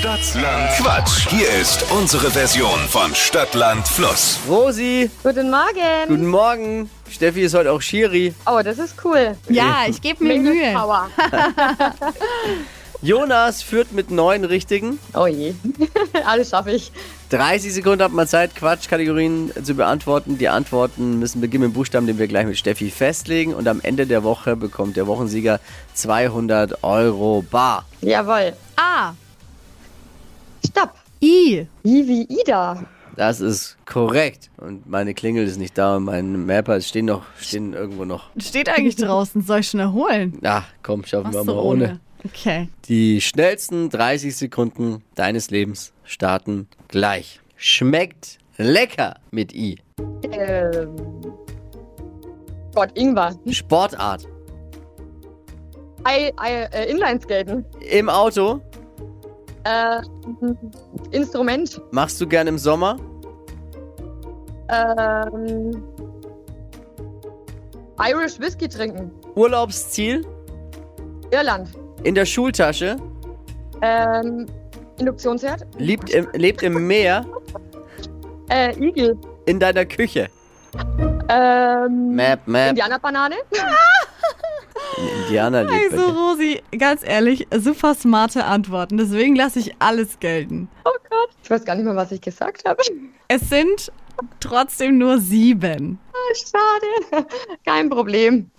Stadtland Quatsch. Hier ist unsere Version von Stadtland Fluss. Rosi, Guten Morgen. guten Morgen. Steffi ist heute auch Schiri. Oh, das ist cool. Ja, ich gebe mir Mühe. Power. Jonas führt mit neun Richtigen. Oh je. Alles schaffe ich. 30 Sekunden hat man Zeit, Quatschkategorien zu beantworten. Die Antworten müssen beginnen mit Buchstaben, den wir gleich mit Steffi festlegen. Und am Ende der Woche bekommt der Wochensieger 200 Euro bar. Jawohl. A. I. I wie Ida. Das ist korrekt. Und meine Klingel ist nicht da und mein Mapper stehen noch, stehen irgendwo noch. Steht eigentlich draußen. Soll ich schon erholen? Ach, komm, schaffen wir mal ohne. ohne. Okay. Die schnellsten 30 Sekunden deines Lebens starten gleich. Schmeckt lecker mit I. Ähm. Gott, Ingwer. Sportart. I, I, äh, Inlineskaten. Im Auto. Äh, Instrument. Machst du gern im Sommer? Ähm. Irish Whisky trinken. Urlaubsziel? Irland. In der Schultasche? Ähm. Induktionsherd. Liebt im, lebt im Meer? Äh, Igel. In deiner Küche? Ähm. Map, Map. Indianerbanane. Indianer lebt Also. Rosi, ganz ehrlich, super smarte Antworten. Deswegen lasse ich alles gelten. Oh Gott. Ich weiß gar nicht mehr, was ich gesagt habe. Es sind trotzdem nur sieben. Schade. Kein Problem.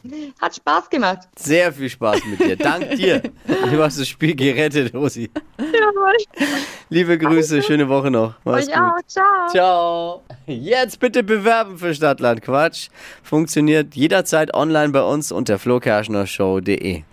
Hat Spaß gemacht. Sehr viel Spaß mit dir. Dank dir. Du hast das Spiel gerettet, Rosi. Jawohl. Liebe Grüße, schöne Woche noch. Mach's Euch gut. auch. Ciao. Ciao. Jetzt bitte bewerben für Stadtland Quatsch. Funktioniert jederzeit online bei uns unter flokerschnershow.de.